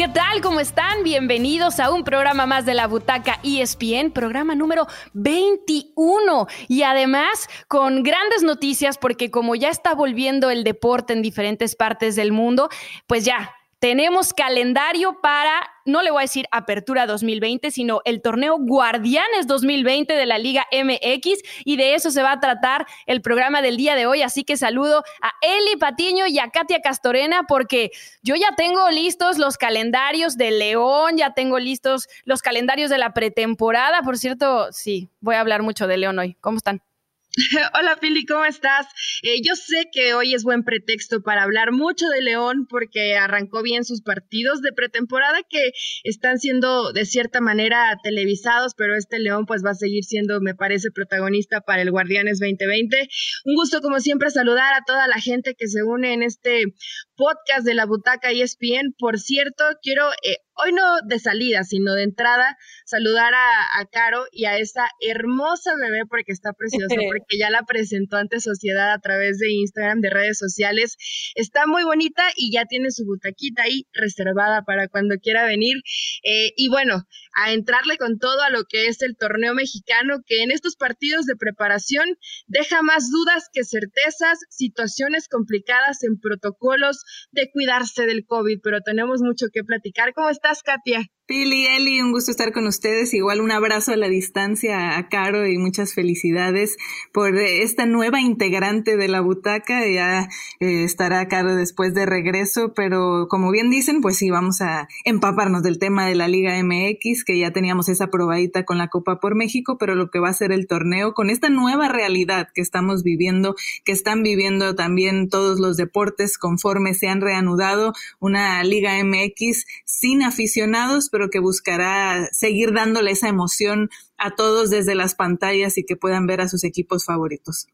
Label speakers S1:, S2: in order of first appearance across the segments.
S1: ¿Qué tal? ¿Cómo están? Bienvenidos a un programa más de la Butaca ESPN, programa número 21. Y además con grandes noticias porque como ya está volviendo el deporte en diferentes partes del mundo, pues ya tenemos calendario para, no le voy a decir Apertura 2020, sino el torneo Guardianes 2020 de la Liga MX y de eso se va a tratar el programa del día de hoy. Así que saludo a Eli Patiño y a Katia Castorena porque yo ya tengo listos los calendarios de León, ya tengo listos los calendarios de la pretemporada. Por cierto, sí, voy a hablar mucho de León hoy. ¿Cómo están?
S2: Hola Pili, ¿cómo estás? Eh, yo sé que hoy es buen pretexto para hablar mucho de León porque arrancó bien sus partidos de pretemporada que están siendo de cierta manera televisados, pero este León pues va a seguir siendo, me parece, protagonista para el Guardianes 2020. Un gusto como siempre saludar a toda la gente que se une en este podcast de la Butaca ESPN. Por cierto, quiero eh, hoy no de salida, sino de entrada, saludar a, Caro y a esa hermosa bebé porque está preciosa, porque ya la presentó ante sociedad a través de Instagram, de redes sociales. Está muy bonita y ya tiene su butaquita ahí reservada para cuando quiera venir. Eh, y bueno, a entrarle con todo a lo que es el torneo mexicano, que en estos partidos de preparación deja más dudas que certezas, situaciones complicadas en protocolos de cuidarse del COVID, pero tenemos mucho que platicar. ¿Cómo estás, Katia?
S3: Pili, Eli, un gusto estar con ustedes. Igual un abrazo a la distancia a Caro y muchas felicidades por esta nueva integrante de la butaca. Ya eh, estará Caro después de regreso, pero como bien dicen, pues sí, vamos a empaparnos del tema de la Liga MX, que ya teníamos esa probadita con la Copa por México, pero lo que va a ser el torneo con esta nueva realidad que estamos viviendo, que están viviendo también todos los deportes conforme se han reanudado, una Liga MX sin aficionados, pero que buscará seguir dándole esa emoción a todos desde las pantallas y que puedan ver a sus equipos favoritos.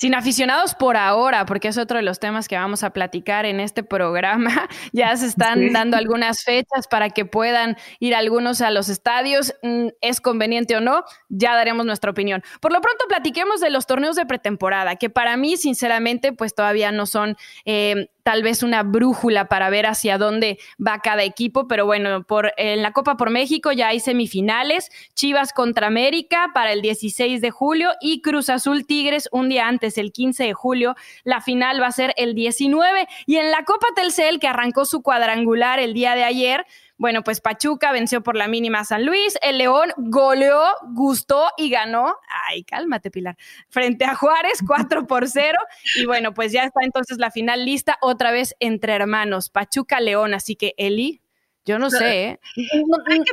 S1: Sin aficionados por ahora, porque es otro de los temas que vamos a platicar en este programa. Ya se están dando algunas fechas para que puedan ir algunos a los estadios. Mm, ¿Es conveniente o no? Ya daremos nuestra opinión. Por lo pronto, platiquemos de los torneos de pretemporada, que para mí, sinceramente, pues todavía no son eh, tal vez una brújula para ver hacia dónde va cada equipo, pero bueno, por, en la Copa por México ya hay semifinales, Chivas contra América para el 16 de julio y Cruz Azul Tigres un día antes, el 15 de julio, la final va a ser el 19 y en la Copa Telcel que arrancó su cuadrangular el día de ayer, bueno, pues Pachuca venció por la mínima a San Luis, el León goleó, gustó y ganó, ay, cálmate Pilar, frente a Juárez 4 por 0 y bueno, pues ya está entonces la final lista otra vez entre hermanos, Pachuca-León, así que Eli, yo no sé, ¿eh?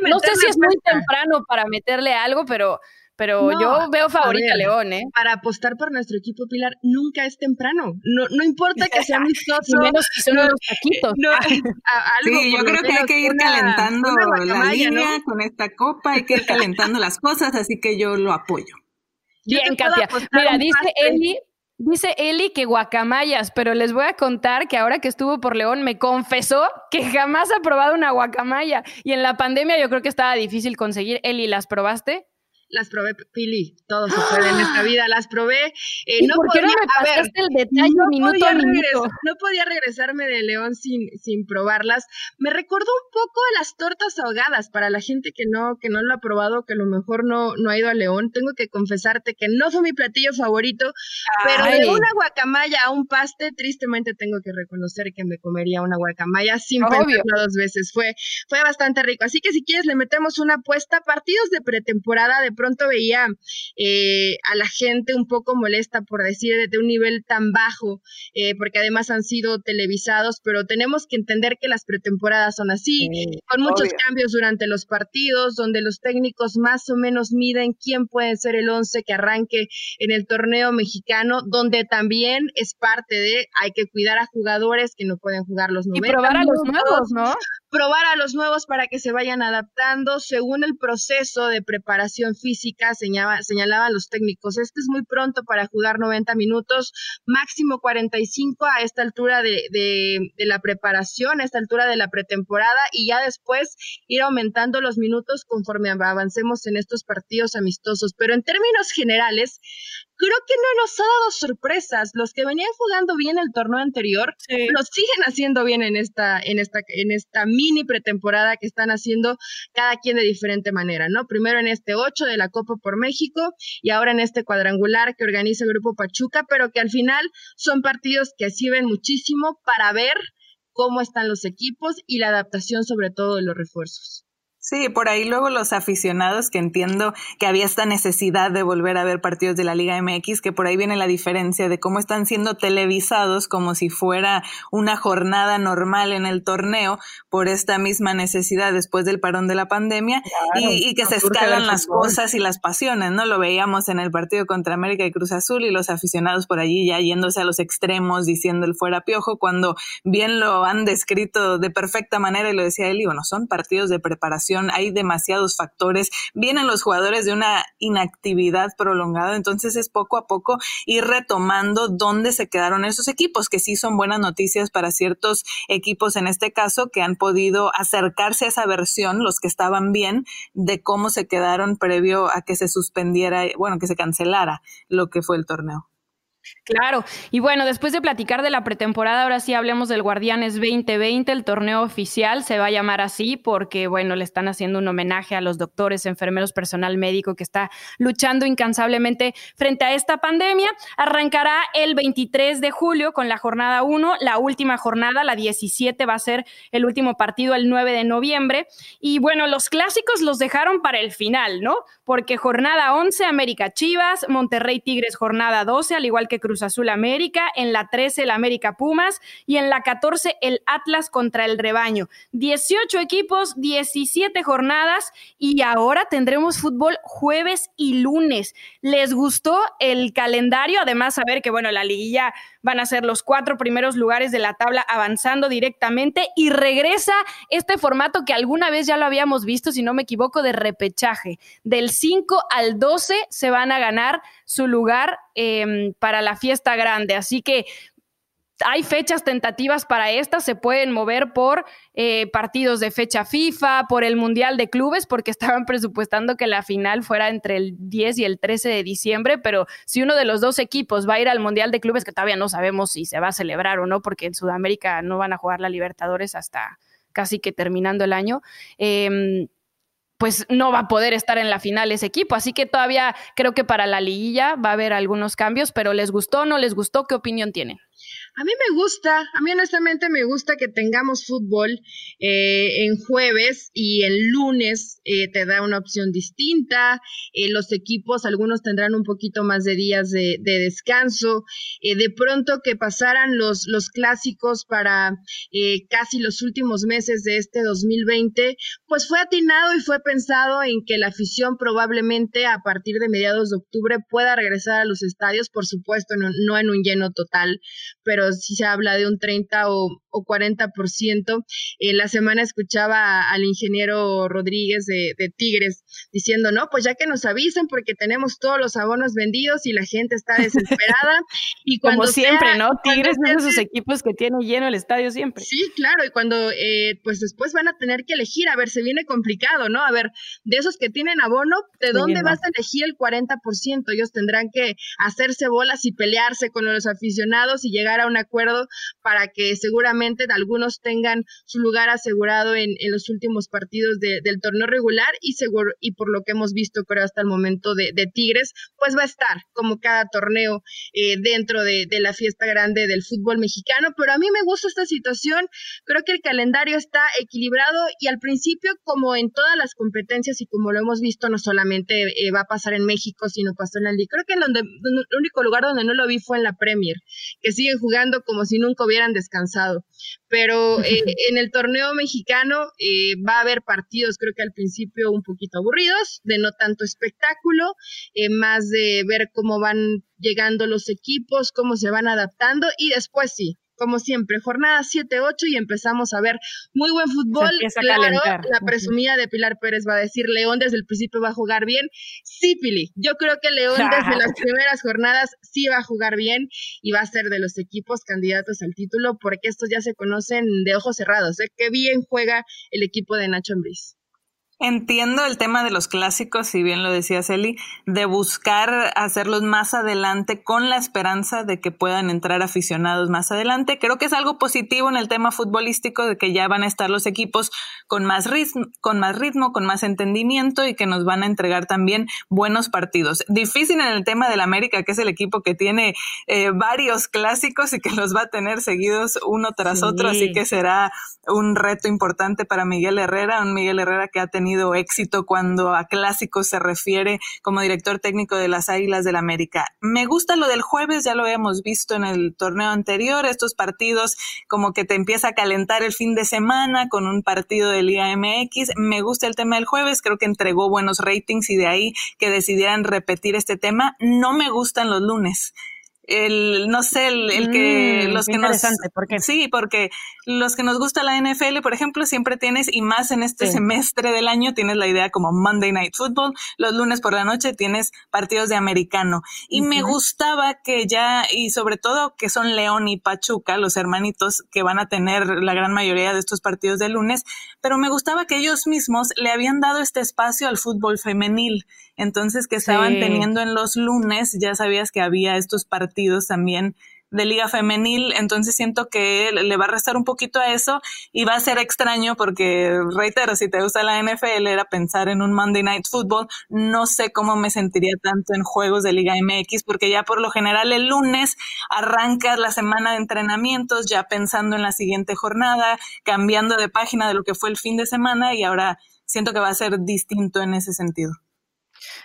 S1: no sé si es muy temprano para meterle algo, pero pero yo veo favorita a León, ¿eh?
S2: Para apostar por nuestro equipo, Pilar, nunca es temprano. No, no importa que sea amistoso.
S1: menos que son unos taquitos.
S3: sí, yo creo que hay que ir calentando la línea con esta copa, hay que ir calentando las cosas, así que yo lo apoyo.
S1: Bien, Katia. Mira, dice Eli, Dice Eli que guacamayas, pero les voy a contar que ahora que estuvo por León me confesó que jamás ha probado una guacamaya y en la pandemia yo creo que estaba difícil conseguir. Eli, ¿las probaste?
S2: Las probé, Pili, todo se puede en esta vida, las probé. Eh, no
S1: por qué no me pasaste el detalle no minuto a minuto?
S2: no podía regresarme de León sin, sin probarlas. Me recordó un poco a las tortas ahogadas, para la gente que no, que no lo ha probado, que a lo mejor no, no ha ido a León. Tengo que confesarte que no fue mi platillo favorito, pero de una guacamaya a un paste, tristemente tengo que reconocer que me comería una guacamaya sin pensarlo dos veces. Fue, fue bastante rico. Así que si quieres le metemos una apuesta, partidos de pretemporada de pronto veía eh, a la gente un poco molesta por decir de un nivel tan bajo, eh, porque además han sido televisados, pero tenemos que entender que las pretemporadas son así, con muchos cambios durante los partidos, donde los técnicos más o menos miden quién puede ser el once que arranque en el torneo mexicano, donde también es parte de hay que cuidar a jugadores que no pueden jugar los 90
S1: Y probar a los nuevos, ¿no?
S2: Probar a los nuevos para que se vayan adaptando según el proceso de preparación física, señalaba, señalaban los técnicos. Este es muy pronto para jugar 90 minutos, máximo 45 a esta altura de, de, de la preparación, a esta altura de la pretemporada y ya después ir aumentando los minutos conforme avancemos en estos partidos amistosos. Pero en términos generales, creo que no nos ha dado sorpresas. Los que venían jugando bien el torneo anterior, los siguen haciendo bien en esta, en esta, en esta mini pretemporada que están haciendo cada quien de diferente manera, ¿no? Primero en este 8 de la Copa por México y ahora en este cuadrangular que organiza el Grupo Pachuca, pero que al final son partidos que sirven muchísimo para ver cómo están los equipos y la adaptación sobre todo de los refuerzos.
S3: Sí, por ahí luego los aficionados que entiendo que había esta necesidad de volver a ver partidos de la Liga MX, que por ahí viene la diferencia de cómo están siendo televisados como si fuera una jornada normal en el torneo por esta misma necesidad después del parón de la pandemia y, que se escalan las cosas y las pasiones, ¿no? Lo veíamos en el partido contra América y Cruz Azul y los aficionados por allí ya yéndose a los extremos diciendo el fuera piojo cuando bien lo han descrito de perfecta manera y lo decía él y bueno, son partidos de preparación hay demasiados factores, vienen los jugadores de una inactividad prolongada, entonces es poco a poco ir retomando dónde se quedaron esos equipos, que sí son buenas noticias para ciertos equipos en este caso que han podido acercarse a esa versión, los que estaban bien, de cómo se quedaron previo a que se suspendiera, bueno, que se cancelara lo que fue el torneo.
S1: Claro, y bueno, después de platicar de la pretemporada, ahora sí hablemos del Guardianes 2020, el torneo oficial se va a llamar así porque, bueno, le están haciendo un homenaje a los doctores, enfermeros, personal médico que está luchando incansablemente frente a esta pandemia. Arrancará el 23 de julio con la jornada 1, la última jornada, la 17, va a ser el último partido el 9 de noviembre. Y bueno, los clásicos los dejaron para el final, ¿no? Porque jornada 11, América Chivas, Monterrey Tigres, jornada 12, al igual que Cruz Azul América, en la 13 el América Pumas y en la 14 el Atlas contra el Rebaño. 18 equipos, 17 jornadas y ahora tendremos fútbol jueves y lunes. ¿Les gustó el calendario? Además, saber que, bueno, la liguilla van a ser los cuatro primeros lugares de la tabla avanzando directamente y regresa este formato que alguna vez ya lo habíamos visto, si no me equivoco, de repechaje. Del 5 al 12 se van a ganar su lugar em, para la fiesta grande. Así que hay fechas tentativas para estas, se pueden mover por eh, partidos de fecha FIFA, por el Mundial de Clubes, porque estaban presupuestando que la final fuera entre el 10 y el 13 de diciembre, pero si uno de los dos equipos va a ir al Mundial de Clubes, que todavía no sabemos si se va a celebrar o no, porque en Sudamérica no van a jugar la Libertadores hasta casi que terminando el año, eh, pues no va a poder estar en la final ese equipo. Así que todavía creo que para la liguilla va a haber algunos cambios, pero ¿les gustó o no les gustó? ¿Qué opinión tienen?
S2: A mí me gusta, a mí honestamente me gusta que tengamos fútbol eh, en jueves y el lunes eh, te da una opción distinta. Eh, los equipos, algunos tendrán un poquito más de días de, de descanso. de pronto que pasaran los, los clásicos para casi los últimos meses de este 2020, pues fue atinado y fue pensado en que la afición probablemente a partir de mediados de octubre pueda regresar a los estadios, por supuesto, no en un lleno total, pero si se habla de un 30 o, o 40%. Eh, la semana escuchaba al ingeniero Rodríguez de, Tigres diciendo, no, pues ya que nos avisen porque tenemos todos los abonos vendidos y la gente está desesperada.
S1: y cuando Como siempre, ¿no? Tigres es de esos equipos que tiene lleno el estadio siempre.
S2: Sí, claro, y cuando eh, pues después van a tener que elegir, a ver, se viene complicado, ¿no? A ver, de esos que tienen abono, ¿de dónde vas a elegir el 40%? Ellos tendrán que hacerse bolas y pelearse con los aficionados y llegar a un acuerdo para que seguramente algunos tengan su lugar asegurado en, los últimos partidos del torneo regular y seguro, y por lo que hemos visto creo hasta el momento de, Tigres, pues va a estar como cada torneo eh, dentro de, la fiesta grande del fútbol mexicano, pero a mí me gusta esta situación, creo que el calendario está equilibrado y al principio como en todas las competencias y como lo hemos visto no solamente eh, va a pasar en México, sino pasó en la Liga, creo que en donde, el único lugar donde no lo vi fue en la Premier, que siguen jugando como si nunca hubieran descansado. Pero eh, en el torneo mexicano eh, va a haber partidos, creo que al principio un poquito aburridos, de no tanto espectáculo, eh, más de ver cómo van llegando los equipos, cómo se van adaptando y después sí, como siempre, jornada 7-8 y empezamos a ver muy buen fútbol. Claro, la presumida de Pilar Pérez va a decir, León desde el principio va a jugar bien. Sí, Pili, yo creo que León desde las primeras jornadas sí va a jugar bien y va a ser de los equipos candidatos al título porque estos ya se conocen de ojos cerrados. ¿eh? Qué bien juega el equipo de Nacho Ambriz.
S3: Entiendo el tema de los clásicos, si bien lo decía Celi, de buscar hacerlos más adelante con la esperanza de que puedan entrar aficionados más adelante. Creo que es algo positivo en el tema futbolístico de que ya van a estar los equipos con más ritmo, con más ritmo, con más entendimiento y que nos van a entregar también buenos partidos. Difícil en el tema del América, que es el equipo que tiene eh, varios clásicos y que los va a tener seguidos uno tras otro, así que será un reto importante para Miguel Herrera, un Miguel Herrera que ha tenido tenido éxito cuando a clásicos se refiere como director técnico de las Águilas del América. Me gusta lo del jueves, ya lo habíamos visto en el torneo anterior, estos partidos como que te empieza a calentar el fin de semana con un partido de Liga MX. Me gusta el tema del jueves, creo que entregó buenos ratings y de ahí que decidieran repetir este tema. No me gustan los lunes el no sé el, el que
S1: mm,
S3: los que
S1: nos
S3: ¿por sí porque los que nos gusta la NFL por ejemplo siempre tienes y más en este semestre del año tienes la idea como Monday Night Football los lunes por la noche tienes partidos de americano. Y me gustaba que ya y sobre todo que son León y Pachuca los hermanitos que van a tener la gran mayoría de estos partidos de lunes pero me gustaba que ellos mismos le habían dado este espacio al fútbol femenil. Entonces que estaban teniendo en los lunes, ya sabías que había estos partidos también de liga femenil, entonces siento que le va a restar un poquito a eso y va a ser extraño porque, reitero, si te gusta la NFL era pensar en un Monday Night Football, no sé cómo me sentiría tanto en juegos de Liga MX porque ya por lo general el lunes arrancas la semana de entrenamientos ya pensando en la siguiente jornada, cambiando de página de lo que fue el fin de semana y ahora siento que va a ser distinto en ese sentido.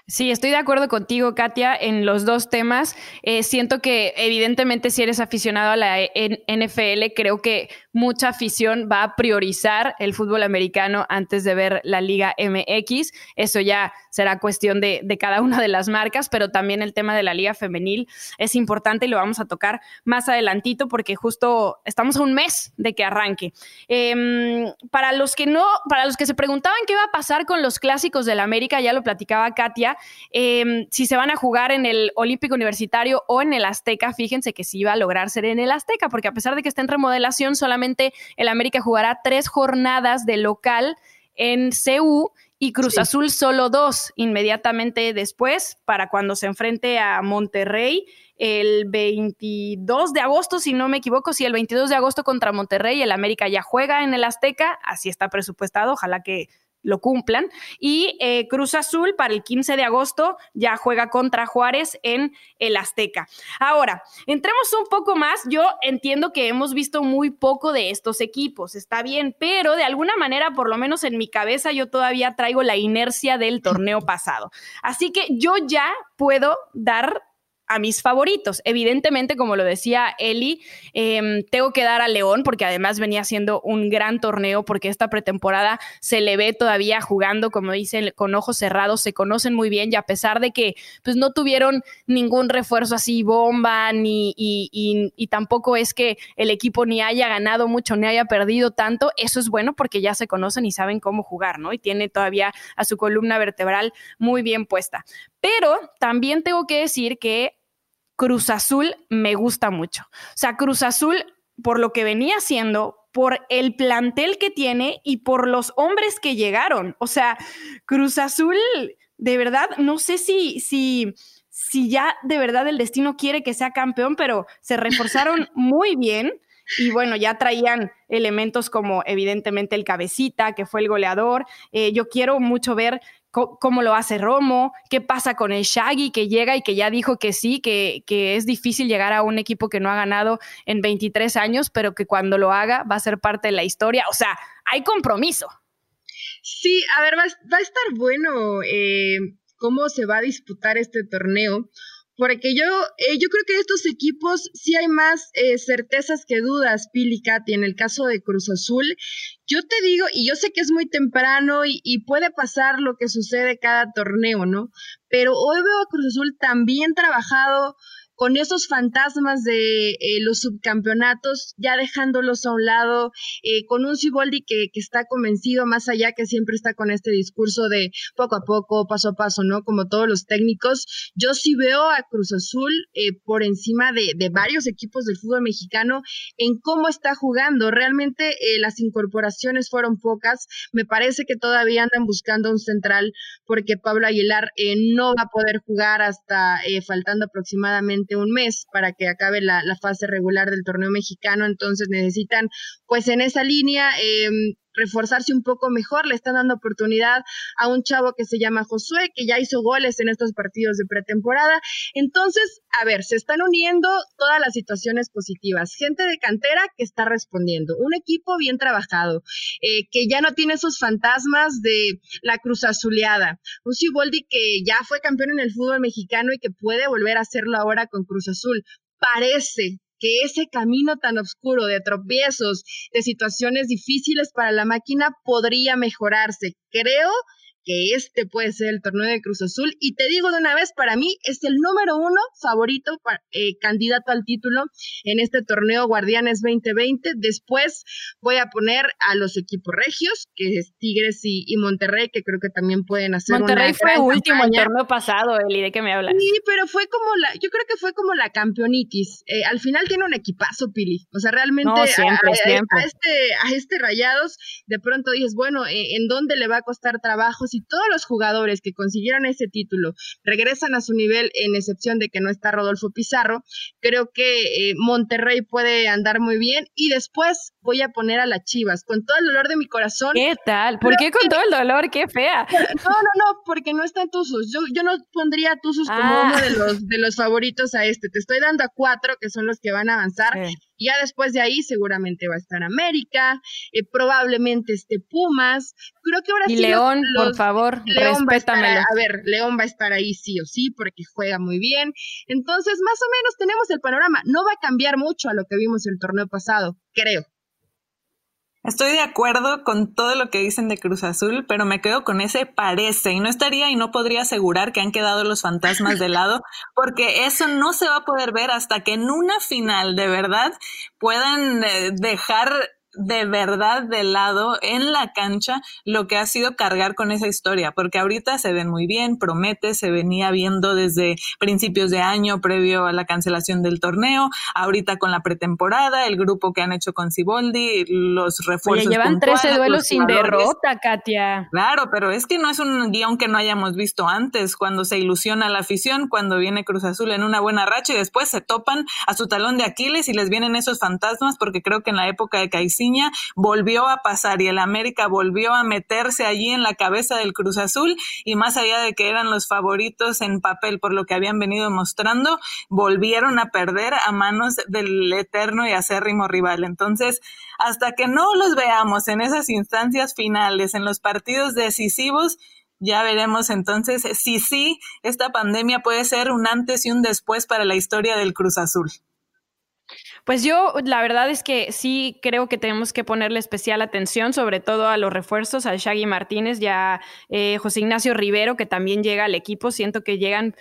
S1: Sí, estoy de acuerdo contigo, Katia, en los dos temas. Eh, siento que evidentemente si eres aficionado a la NFL, creo que mucha afición va a priorizar el fútbol americano antes de ver la Liga MX. Eso ya será cuestión de, cada una de las marcas, pero también el tema de la Liga Femenil es importante y lo vamos a tocar más adelantito porque justo estamos a un mes de que arranque. Em, para los que no, para los que se preguntaban qué va a pasar con los clásicos del América, ya lo platicaba Katia, em, si se van a jugar en el Olímpico Universitario o en el Azteca, fíjense que sí iba a lograr ser en el Azteca, porque a pesar de que está en remodelación, solamente el América jugará tres jornadas de local en CU y Cruz Azul solo dos inmediatamente después para cuando se enfrente a Monterrey el 22 de agosto, si no me equivoco, si el 22 de agosto contra Monterrey, el América ya juega en el Azteca, así está presupuestado, ojalá que lo cumplan. Y eh, Cruz Azul para el 15 de agosto ya juega contra Juárez en el Azteca. Ahora, entremos un poco más. Yo entiendo que hemos visto muy poco de estos equipos, está bien, pero de alguna manera, por lo menos en mi cabeza, yo todavía traigo la inercia del torneo pasado. Así que yo ya puedo dar a mis favoritos. Evidentemente, como lo decía Eli, em, tengo que dar a León porque además venía siendo un gran torneo porque esta pretemporada se le ve todavía jugando, como dicen, con ojos cerrados, se conocen muy bien y a pesar de que pues no tuvieron ningún refuerzo así bomba ni y, y tampoco es que el equipo ni haya ganado mucho ni haya perdido tanto, eso es bueno porque ya se conocen y saben cómo jugar, ¿no? Y tiene todavía a su columna vertebral muy bien puesta. Pero también tengo que decir que Cruz Azul me gusta mucho. O sea, Cruz Azul, por lo que venía haciendo, por el plantel que tiene y por los hombres que llegaron. O sea, Cruz Azul, de verdad, no sé si, si, si ya de verdad el destino quiere que sea campeón, pero se reforzaron muy bien. Y bueno, ya traían elementos como evidentemente el cabecita, que fue el goleador. Eh, yo quiero mucho ver cómo lo hace Romo, qué pasa con el Shaggy que llega y que ya dijo que sí, que, que, es difícil llegar a un equipo que no ha ganado en 23 años, pero que cuando lo haga va a ser parte de la historia. O sea, hay compromiso.
S2: Sí, a ver, va, a estar bueno eh, cómo se va a disputar este torneo porque yo, eh, yo creo que estos equipos sí hay más eh, certezas que dudas, Pili Katy, en el caso de Cruz Azul. Yo te digo, y yo sé que es muy temprano y, y, puede pasar lo que sucede cada torneo, ¿no? Pero hoy veo a Cruz Azul tan bien trabajado, con esos fantasmas de eh, los subcampeonatos, ya dejándolos a un lado, eh, con un Ciboldi que, está convencido más allá, que siempre está con este discurso de poco a poco, paso a paso, ¿no? Como todos los técnicos. Yo sí veo a Cruz Azul eh, por encima de, de, varios equipos del fútbol mexicano en cómo está jugando. Realmente las incorporaciones fueron pocas. Me parece que todavía andan buscando un central porque Pablo Aguilar no va a poder jugar hasta faltando aproximadamente un mes para que acabe la, la, fase regular del torneo mexicano, entonces necesitan pues en esa línea eh, reforzarse un poco mejor, le están dando oportunidad a un chavo que se llama Josué, que ya hizo goles en estos partidos de pretemporada. Entonces, a ver, se están uniendo todas las situaciones positivas. Gente de cantera que está respondiendo, un equipo bien trabajado, eh, que ya no tiene esos fantasmas de la cruz azuleada, un Ciboldi que ya fue campeón en el fútbol mexicano y que puede volver a hacerlo ahora con Cruz Azul. Parece, que ese camino tan oscuro de tropiezos, de situaciones difíciles para la máquina podría mejorarse. Creo que este puede ser el torneo de Cruz Azul. Y te digo de una vez, para mí es el número uno favorito, eh, candidato al título en este torneo Guardianes 2020. Después voy a poner a los equipos regios, que es Tigres y, Monterrey, que creo que también pueden hacer
S1: Monterrey fue último el torneo pasado, Eli, ¿de qué me hablas?
S2: Sí, pero fue como la, yo creo que fue como la campeonitis. Eh, al final tiene un equipazo, Pili. O sea, realmente a, este, a este Rayados, de pronto dices, bueno, eh, ¿en dónde le va a costar trabajo? si todos los jugadores que consiguieran ese título regresan a su nivel, en excepción de que no está Rodolfo Pizarro, creo que eh, Monterrey puede andar muy bien. Y después voy a poner a las Chivas, con todo el dolor de mi corazón.
S1: ¿Qué tal? ¿Por qué con todo el dolor? ¡Qué fea!
S2: No, no, no, porque no están Tuzos. Yo, yo no pondría a Tuzos como ah. uno de los, de los favoritos a este. Te estoy dando a cuatro, que son los que van a avanzar. Y ya después de ahí seguramente va a estar América, eh, probablemente esté Pumas. Creo que ahora
S1: y León, por favor, León respétamelo.
S2: a, ver, León va a estar ahí sí o sí porque juega muy bien. Entonces, más o menos tenemos el panorama. No va a cambiar mucho a lo que vimos el torneo pasado, creo.
S3: Estoy de acuerdo con todo lo que dicen de Cruz Azul, pero me quedo con ese parece y no estaría y no podría asegurar que han quedado los fantasmas de lado, porque eso no se va a poder ver hasta que en una final de verdad puedan eh, dejar de verdad de lado en la cancha lo que ha sido cargar con esa historia, porque ahorita se ven muy bien, promete, se venía viendo desde principios de año previo a la cancelación del torneo, ahorita con la pretemporada, el grupo que han hecho con Ciboldi, los refuerzos.
S1: Oye, llevan 13 duelos sin derrota, Katia.
S3: Claro, pero es que no es un guion que no hayamos visto antes, cuando se ilusiona la afición, cuando viene Cruz Azul en una buena racha y después se topan a su talón de Aquiles y les vienen esos fantasmas, porque creo que en la época de Caicedo volvió a pasar y el América volvió a meterse allí en la cabeza del Cruz Azul y más allá de que eran los favoritos en papel por lo que habían venido mostrando, volvieron a perder a manos del eterno y acérrimo rival. Entonces, hasta que no los veamos en esas instancias finales, en los partidos decisivos, ya veremos entonces si sí, esta pandemia puede ser un antes y un después para la historia del Cruz Azul.
S1: Pues yo, la verdad es que sí creo que tenemos que ponerle especial atención, sobre todo a los refuerzos, a Shaggy Martínez y a eh, José Ignacio Rivero, que también llega al equipo. Siento que llegan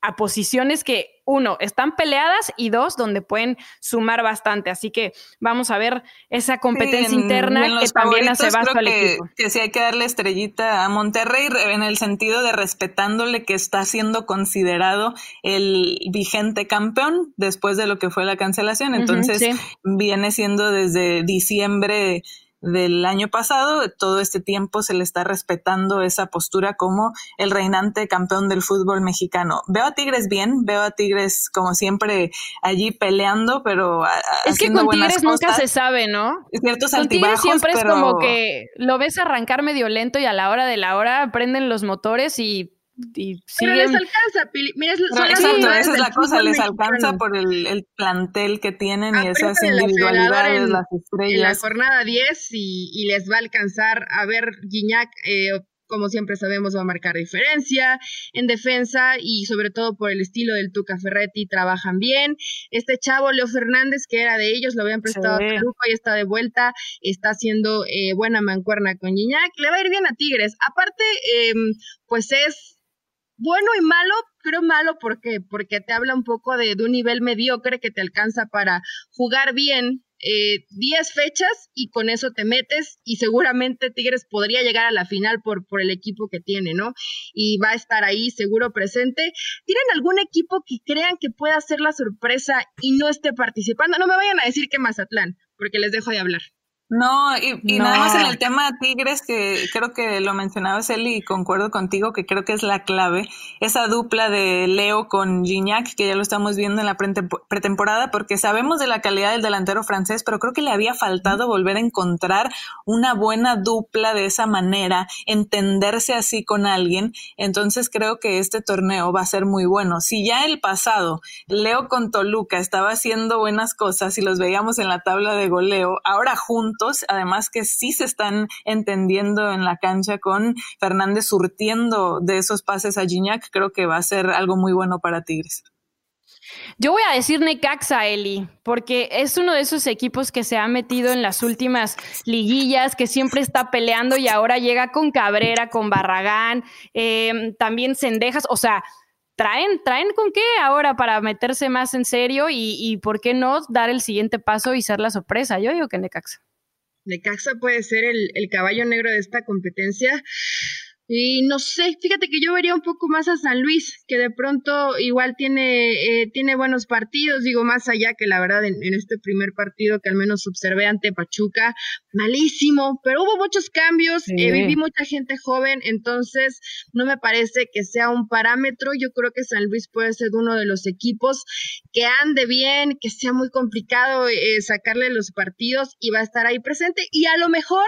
S1: a posiciones que, uno, están peleadas y dos, donde pueden sumar bastante. Así que vamos a ver esa competencia interna que también hace vasto al equipo.
S3: Que sí hay que darle estrellita a Monterrey en el sentido de respetándole que está siendo considerado el vigente campeón después de lo que fue la cancelación. Entonces, viene siendo desde diciembre del año pasado, todo este tiempo se le está respetando esa postura como el reinante campeón del fútbol mexicano. Veo a Tigres bien, veo a Tigres como siempre allí peleando, pero
S1: es que con Tigres nunca se sabe, ¿no?
S3: Ciertos con Tigres
S1: siempre es como que lo ves arrancar medio lento y a la hora de la hora prenden los motores y
S2: pero les alcanza, Pili. Mira,
S3: esa es la cosa, les alcanza por el, plantel que tienen y esas individualidades, las estrellas.
S2: En la jornada 10 y, les va a alcanzar a ver Guiñac. Eh, como siempre sabemos, va a marcar diferencia en defensa y sobre todo por el estilo del Tuca Ferretti, trabajan bien. Este chavo, Leo Fernández, que era de ellos, lo habían prestado a Peluco y está de vuelta, está haciendo eh, buena mancuerna con Guiñac, le va a ir bien a Tigres. Aparte, em, pues es bueno y malo, pero malo ¿por qué? Porque te habla un poco de, de un nivel mediocre que te alcanza para jugar bien 10 eh, fechas y con eso te metes y seguramente Tigres podría llegar a la final por, por el equipo que tiene, ¿no? Y va a estar ahí seguro presente. ¿Tienen algún equipo que crean que pueda hacer la sorpresa y no esté participando? No me vayan a decir que Mazatlán, porque les dejo de hablar.
S3: No, y, nada más en el tema de Tigres, que creo que lo mencionabas Eli y concuerdo contigo, que creo que es la clave, esa dupla de Leo con Gignac, que ya lo estamos viendo en la pretemporada, porque sabemos de la calidad del delantero francés, pero creo que le había faltado volver a encontrar una buena dupla de esa manera, entenderse así con alguien, entonces creo que este torneo va a ser muy bueno. Si ya el pasado, Leo con Toluca estaba haciendo buenas cosas y los veíamos en la tabla de goleo, ahora juntos, además que sí se están entendiendo en la cancha con Fernández surtiendo de esos pases a Gignac, creo que va a ser algo muy bueno para Tigres.
S1: Yo voy a decir Necaxa, Eli, porque es uno de esos equipos que se ha metido en las últimas liguillas, que siempre está peleando y ahora llega con Cabrera, con Barragán, eh, también Cendejas, o sea, traen, traen con qué ahora para meterse más en serio y, y por qué no dar el siguiente paso y ser la sorpresa. Yo digo que Necaxa.
S2: Necaxa puede ser el, el caballo negro de esta competencia. Y no sé, fíjate que yo vería un poco más a San Luis, que de pronto igual tiene, eh, tiene buenos partidos, digo, más allá que la verdad en, este primer partido que al menos observé ante Pachuca, malísimo, pero hubo muchos cambios, eh, viví mucha gente joven, entonces no me parece que sea un parámetro, yo creo que San Luis puede ser uno de los equipos que ande bien, que sea muy complicado eh, sacarle los partidos y va a estar ahí presente, y a lo mejor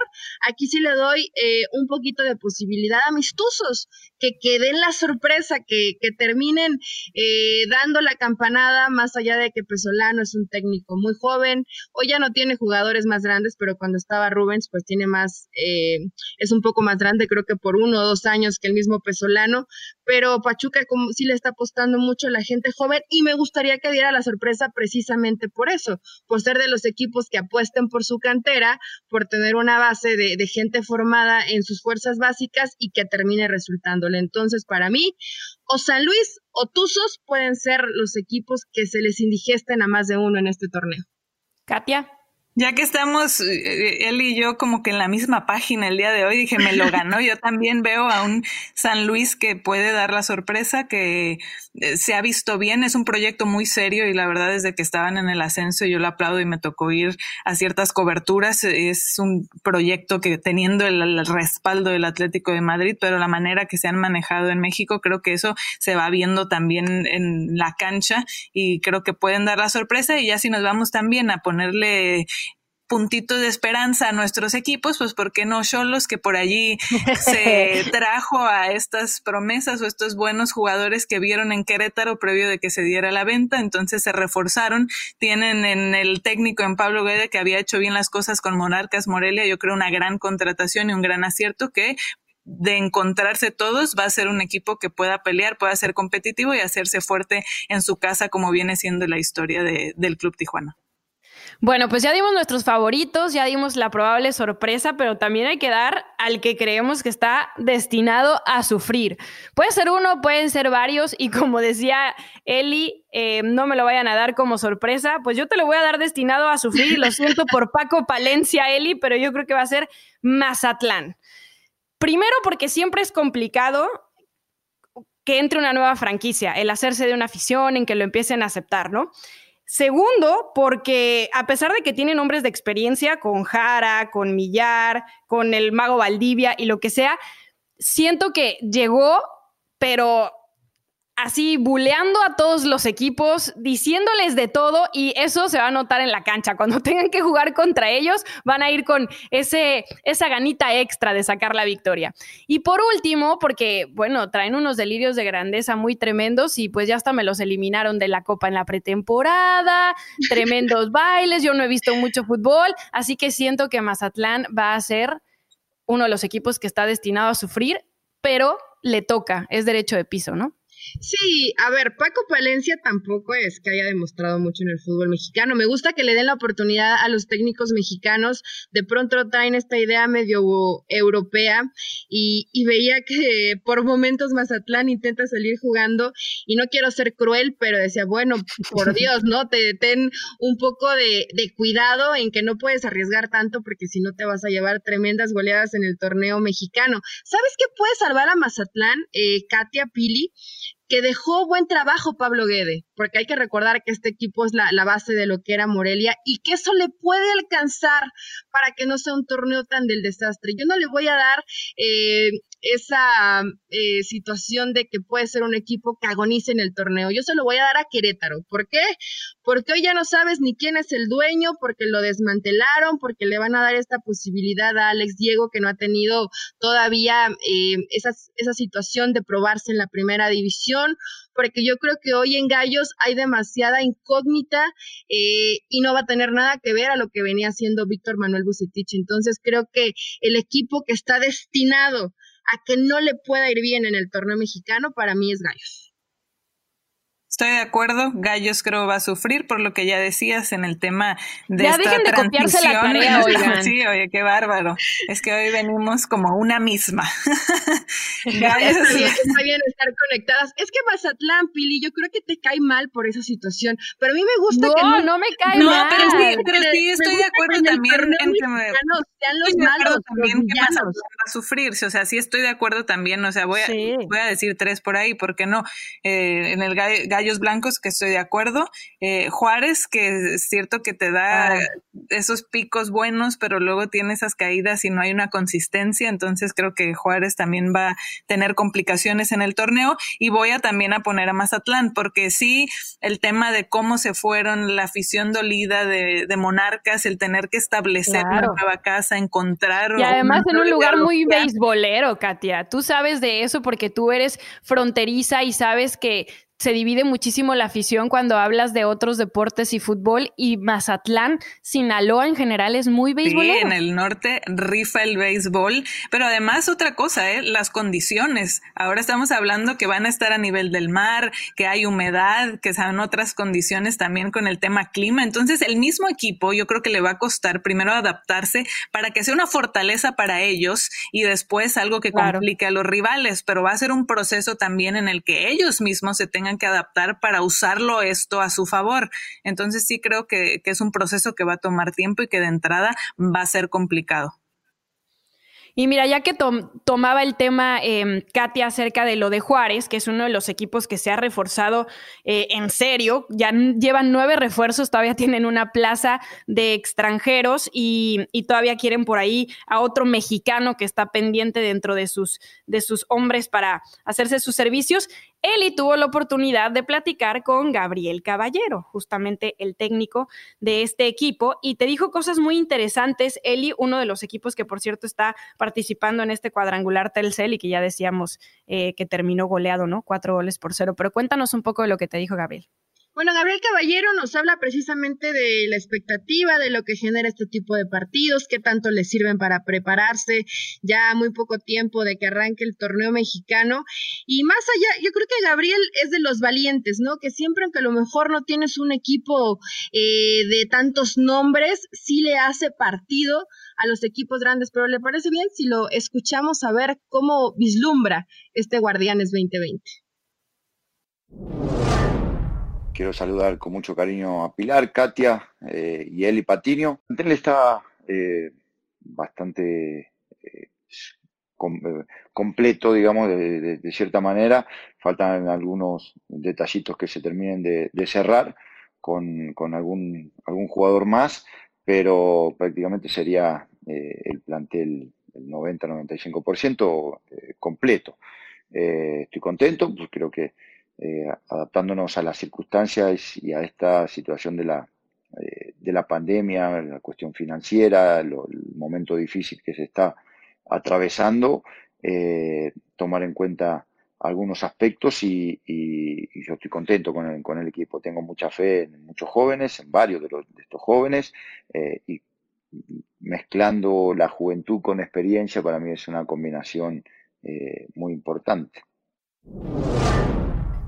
S2: aquí sí le doy un poquito de posibilidad amistosos, que, queden la sorpresa, que, que terminen eh, dando la campanada, más allá de que Pesolano es un técnico muy joven, hoy ya no tiene jugadores más grandes, pero cuando estaba Rubens, pues tiene más, eh, es un poco más grande, creo que por uno o dos años que el mismo Pesolano, pero Pachuca como, sí le está apostando mucho a la gente joven y me gustaría que diera la sorpresa precisamente por eso, por ser de los equipos que apuesten por su cantera, por tener una base de, gente formada en sus fuerzas básicas y que termine Entonces, para mí, o San Luis o Tuzos pueden ser los equipos que se les indigesten a más de uno en este torneo.
S1: Katia.
S3: Ya que estamos eh, él y yo como que en la misma página el día de hoy, dije, me lo ganó. Yo también veo a un San Luis que puede dar la sorpresa, que eh, se ha visto bien. Es un proyecto muy serio y la verdad desde que estaban en el ascenso yo lo aplaudo y me tocó ir a ciertas coberturas. Es un proyecto que teniendo el, respaldo del Atlético de Madrid, pero la manera que se han manejado en México, creo que eso se va viendo también en la cancha y creo que pueden dar la sorpresa. Y ya si nos vamos también a ponerle puntito de esperanza a nuestros equipos, pues ¿por qué no Cholos que por allí se trajo a estas promesas o estos buenos jugadores que vieron en Querétaro previo de que se diera la venta, entonces se reforzaron, tienen en el técnico en Pablo Guede que había hecho bien las cosas con Monarcas Morelia, yo creo una gran contratación y un gran acierto que de encontrarse todos va a ser un equipo que pueda pelear, pueda ser competitivo y hacerse fuerte en su casa como viene siendo la historia del Club Tijuana.
S1: Bueno, pues ya dimos nuestros favoritos, ya dimos la probable sorpresa, pero también hay que dar al que creemos que está destinado a sufrir. Puede ser uno, pueden ser varios, y como decía Eli, eh, no me lo vayan a dar como sorpresa, pues yo te lo voy a dar destinado a sufrir. Lo siento por Paco Palencia, Eli, pero yo creo que va a ser Mazatlán. Primero porque siempre es complicado que entre una nueva franquicia, el hacerse de una afición, en que lo empiecen a aceptar, ¿no? Segundo, porque a pesar de que tiene nombres de experiencia con Jara, con Millar, con el mago Valdivia y lo que sea, siento que llegó, pero así buleando a todos los equipos, diciéndoles de todo y eso se va a notar en la cancha. Cuando tengan que jugar contra ellos, van a ir con ese, esa ganita extra de sacar la victoria. Y por último, porque, bueno, traen unos delirios de grandeza muy tremendos y pues ya hasta me los eliminaron de la Copa en la pretemporada, tremendos bailes, yo no he visto mucho fútbol, así que siento que Mazatlán va a ser uno de los equipos que está destinado a sufrir, pero le toca, es derecho de piso, ¿no?
S2: Sí, a ver, Paco Palencia tampoco es que haya demostrado mucho en el fútbol mexicano. Me gusta que le den la oportunidad a los técnicos mexicanos. De pronto traen esta idea medio europea y, veía que por momentos Mazatlán intenta salir jugando y no quiero ser cruel, pero decía, bueno, por Dios, ¿no? Te ten un poco de, cuidado en que no puedes arriesgar tanto porque si no te vas a llevar tremendas goleadas en el torneo mexicano. ¿Sabes qué puede salvar a Mazatlán, eh, Katia Pili? Que dejó buen trabajo Pablo Guede, porque hay que recordar que este equipo es la, base de lo que era Morelia y que eso le puede alcanzar para que no sea un torneo tan del desastre. Yo no le voy a dar eh, esa eh, situación de que puede ser un equipo que agonice en el torneo. Yo se lo voy a dar a Querétaro. ¿Por qué? Porque hoy ya no sabes ni quién es el dueño, porque lo desmantelaron, porque le van a dar esta posibilidad a Alex Diego que no ha tenido todavía eh, esa, esa situación de probarse en la primera división, porque yo creo que hoy en Gallos hay demasiada incógnita eh, y no va a tener nada que ver a lo que venía haciendo Víctor Manuel Bucetich. Entonces creo que el equipo que está destinado a que no le pueda ir bien en el torneo mexicano, para mí es Gallos.
S3: Estoy de acuerdo, Gallos creo va a sufrir por lo que ya decías en el tema de
S1: ya
S3: esta
S1: dejen de copiarse la tarea, oigan.
S3: Sí, oye, qué bárbaro. Es que hoy venimos como una misma.
S2: Gallos. Está bien, está bien estar conectadas. Es que Mazatlán, Pili, yo creo que te cae mal por esa situación, pero a mí me gusta que
S1: no, no me cae mal.
S3: No, pero sí, pero sí estoy de acuerdo también en que me
S2: sean los malos, también que
S3: Mazatlán va a sufrir, o sea, sí estoy de acuerdo también, o sea, voy a, voy a decir tres por ahí, ¿por qué no? Eh, en el gallo Blancos, que estoy de acuerdo. Eh, Juárez, que es cierto que te da esos picos buenos, pero luego tiene esas caídas y no hay una consistencia. Entonces creo que Juárez también va a tener complicaciones en el torneo. Y voy a también a poner a Mazatlán, porque sí, el tema de cómo se fueron, la afición dolida de, Monarcas, el tener que establecer una nueva casa, encontrar.
S1: Y además en un lugar muy beisbolero, Katia. Tú sabes de eso porque tú eres fronteriza y sabes que se divide muchísimo la afición cuando hablas de otros deportes y fútbol y Mazatlán, Sinaloa en general es muy beisbolero.
S3: Sí, en el norte rifa el béisbol, pero además otra cosa, ¿eh? las condiciones. Ahora estamos hablando que van a estar a nivel del mar, que hay humedad, que son otras condiciones también con el tema clima. Entonces el mismo equipo yo creo que le va a costar primero adaptarse para que sea una fortaleza para ellos y después algo que complique a los rivales, pero va a ser un proceso también en el que ellos mismos se tengan que adaptar para usarlo esto a su favor. Entonces sí creo que, que es un proceso que va a tomar tiempo y que de entrada va a ser complicado.
S1: Y mira, ya que tomaba el tema eh, Katia acerca de lo de Juárez, que es uno de los equipos que se ha reforzado eh, en serio, ya llevan nueve refuerzos, todavía tienen una plaza de extranjeros y, y, todavía quieren por ahí a otro mexicano que está pendiente dentro de sus, de sus hombres para hacerse sus servicios. Eli tuvo la oportunidad de platicar con Gabriel Caballero, justamente el técnico de este equipo, y te dijo cosas muy interesantes. Eli, uno de los equipos que, por cierto, está participando en este cuadrangular Telcel y que ya decíamos eh, que terminó goleado, ¿no? Cuatro goles por cero. Pero cuéntanos un poco de lo que te dijo Gabriel.
S2: Bueno, Gabriel Caballero nos habla precisamente de la expectativa, de lo que genera este tipo de partidos, qué tanto les sirven para prepararse, ya muy poco tiempo de que arranque el torneo mexicano. Y más allá, yo creo que Gabriel es de los valientes, ¿no? Que siempre, aunque a lo mejor no tienes un equipo eh, de tantos nombres, sí le hace partido a los equipos grandes. Pero ¿le parece bien si lo escuchamos a ver cómo vislumbra este Guardianes 2020?
S4: Quiero saludar con mucho cariño a Pilar, Katia eh, y Eli Patiño. El está eh, bastante eh, completo, digamos, de, cierta manera. Faltan algunos detallitos que se terminen de, cerrar con, algún, algún jugador más, pero prácticamente sería el plantel el 90-95% completo. estoy contento, pues creo que eh, adaptándonos a las circunstancias y a esta situación de la, eh, de la pandemia, la cuestión financiera, el momento difícil que se está atravesando, eh, tomar en cuenta algunos aspectos y, yo estoy contento con el, con el, equipo. Tengo mucha fe en muchos jóvenes, en varios de, estos jóvenes y mezclando la juventud con experiencia para mí es una combinación muy importante.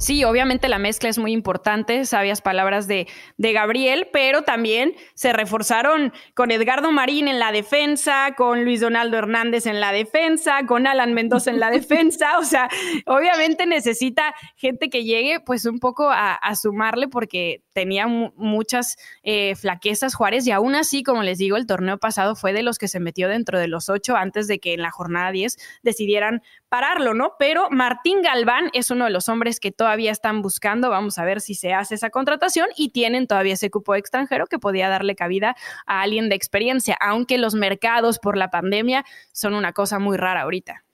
S1: Sí, obviamente la mezcla es muy importante, sabias palabras de, de, Gabriel, pero también se reforzaron con Edgardo Marín en la defensa, con Luis Donaldo Hernández en la defensa, con Alan Mendoza en la defensa, o sea, obviamente necesita gente que llegue pues un poco a, sumarle porque tenía muchas eh, flaquezas Juárez y aún así, como les digo, el torneo pasado fue de los que se metió dentro de los ocho antes de que en la jornada 10 decidieran pararlo, ¿no? Pero Martín Galván es uno de los hombres que todavía están buscando. Vamos a ver si se hace esa contratación y tienen todavía ese cupo extranjero que podía darle cabida a alguien de experiencia, aunque los mercados por la pandemia son una cosa muy rara ahorita.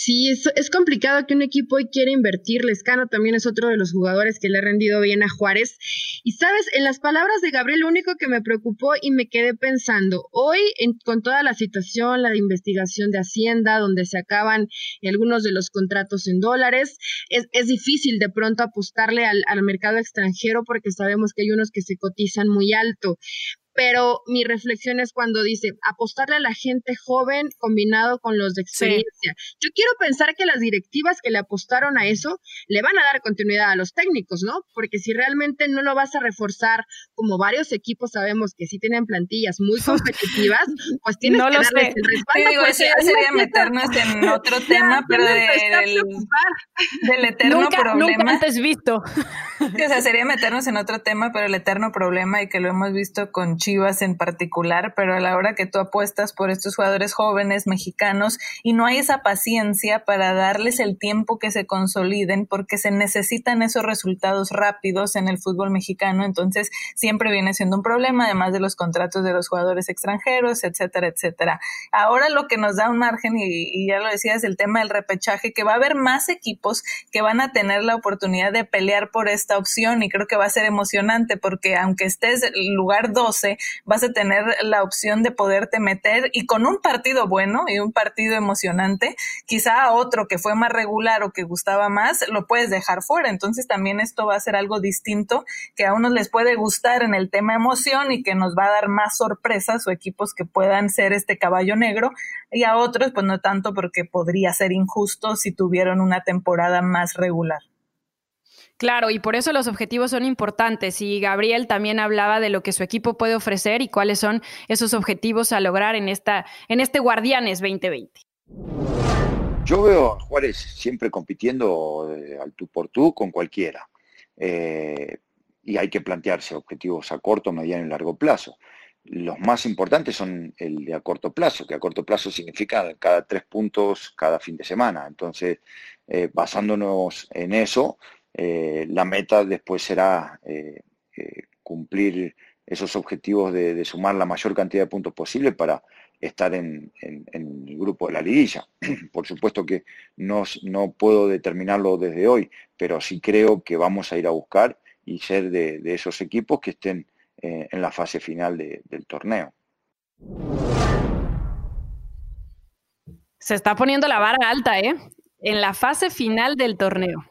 S2: Sí, es, es complicado que un equipo hoy quiera invertir. Lescano también es otro de los jugadores que le ha rendido bien a Juárez. Y sabes, en las palabras de Gabriel, lo único que me preocupó y me quedé pensando, hoy con toda la situación, la investigación de Hacienda, donde se acaban algunos de los contratos en dólares, es, es difícil de pronto apostarle al, al mercado extranjero porque sabemos que hay unos que se cotizan muy alto pero mi reflexión es cuando dice apostarle a la gente joven combinado con los de experiencia. Yo quiero pensar que las directivas que le apostaron a eso le van a dar continuidad a los técnicos, ¿no? Porque si realmente no lo vas a reforzar, como varios equipos sabemos que sí tienen plantillas muy competitivas, pues tienes que darles el respaldo.
S3: digo, eso ya sería meternos en otro tema, pero del, del, eterno
S1: nunca,
S3: problema.
S1: Nunca antes visto.
S3: o sea, sería meternos en otro tema, pero el eterno problema y que lo hemos visto con Chivas en particular, pero a la hora que tú apuestas por estos jugadores jóvenes mexicanos y no hay esa paciencia para darles el tiempo que se consoliden porque se necesitan esos resultados rápidos en el fútbol mexicano, entonces siempre viene siendo un problema, además de los contratos de los jugadores extranjeros, etcétera, etcétera. Ahora lo que nos da un margen, y, ya lo decías, el tema del repechaje, que va a haber más equipos que van a tener la oportunidad de pelear por esta opción y creo que va a ser emocionante porque aunque estés lugar 12, vas a tener la opción de poderte meter y con un partido bueno y un partido emocionante, quizá a otro que fue más regular o que gustaba más, lo puedes dejar fuera. Entonces también esto va a ser algo distinto que a unos les puede gustar en el tema emoción y que nos va a dar más sorpresas o equipos que puedan ser este caballo negro y a otros pues no tanto porque podría ser injusto si tuvieron una temporada más regular.
S1: Claro, y por eso los objetivos son importantes. Y Gabriel también hablaba de lo que su equipo puede ofrecer y cuáles son esos objetivos a lograr en, esta, en este Guardianes 2020.
S4: Yo veo a Juárez siempre compitiendo eh, al tú por tú con cualquiera. Eh, y hay que plantearse objetivos a corto, mediano y largo plazo. Los más importantes son el de a corto plazo, que a corto plazo significa cada tres puntos cada fin de semana. Entonces, eh, basándonos en eso, eh, la meta después será eh, eh, cumplir esos objetivos de, sumar la mayor cantidad de puntos posible para estar en, el grupo de la liguilla. Por supuesto que no, no, puedo determinarlo desde hoy, pero sí creo que vamos a ir a buscar y ser de, esos equipos que estén en la fase final del torneo.
S1: Se está poniendo la vara alta, ¿eh? En la fase final del torneo.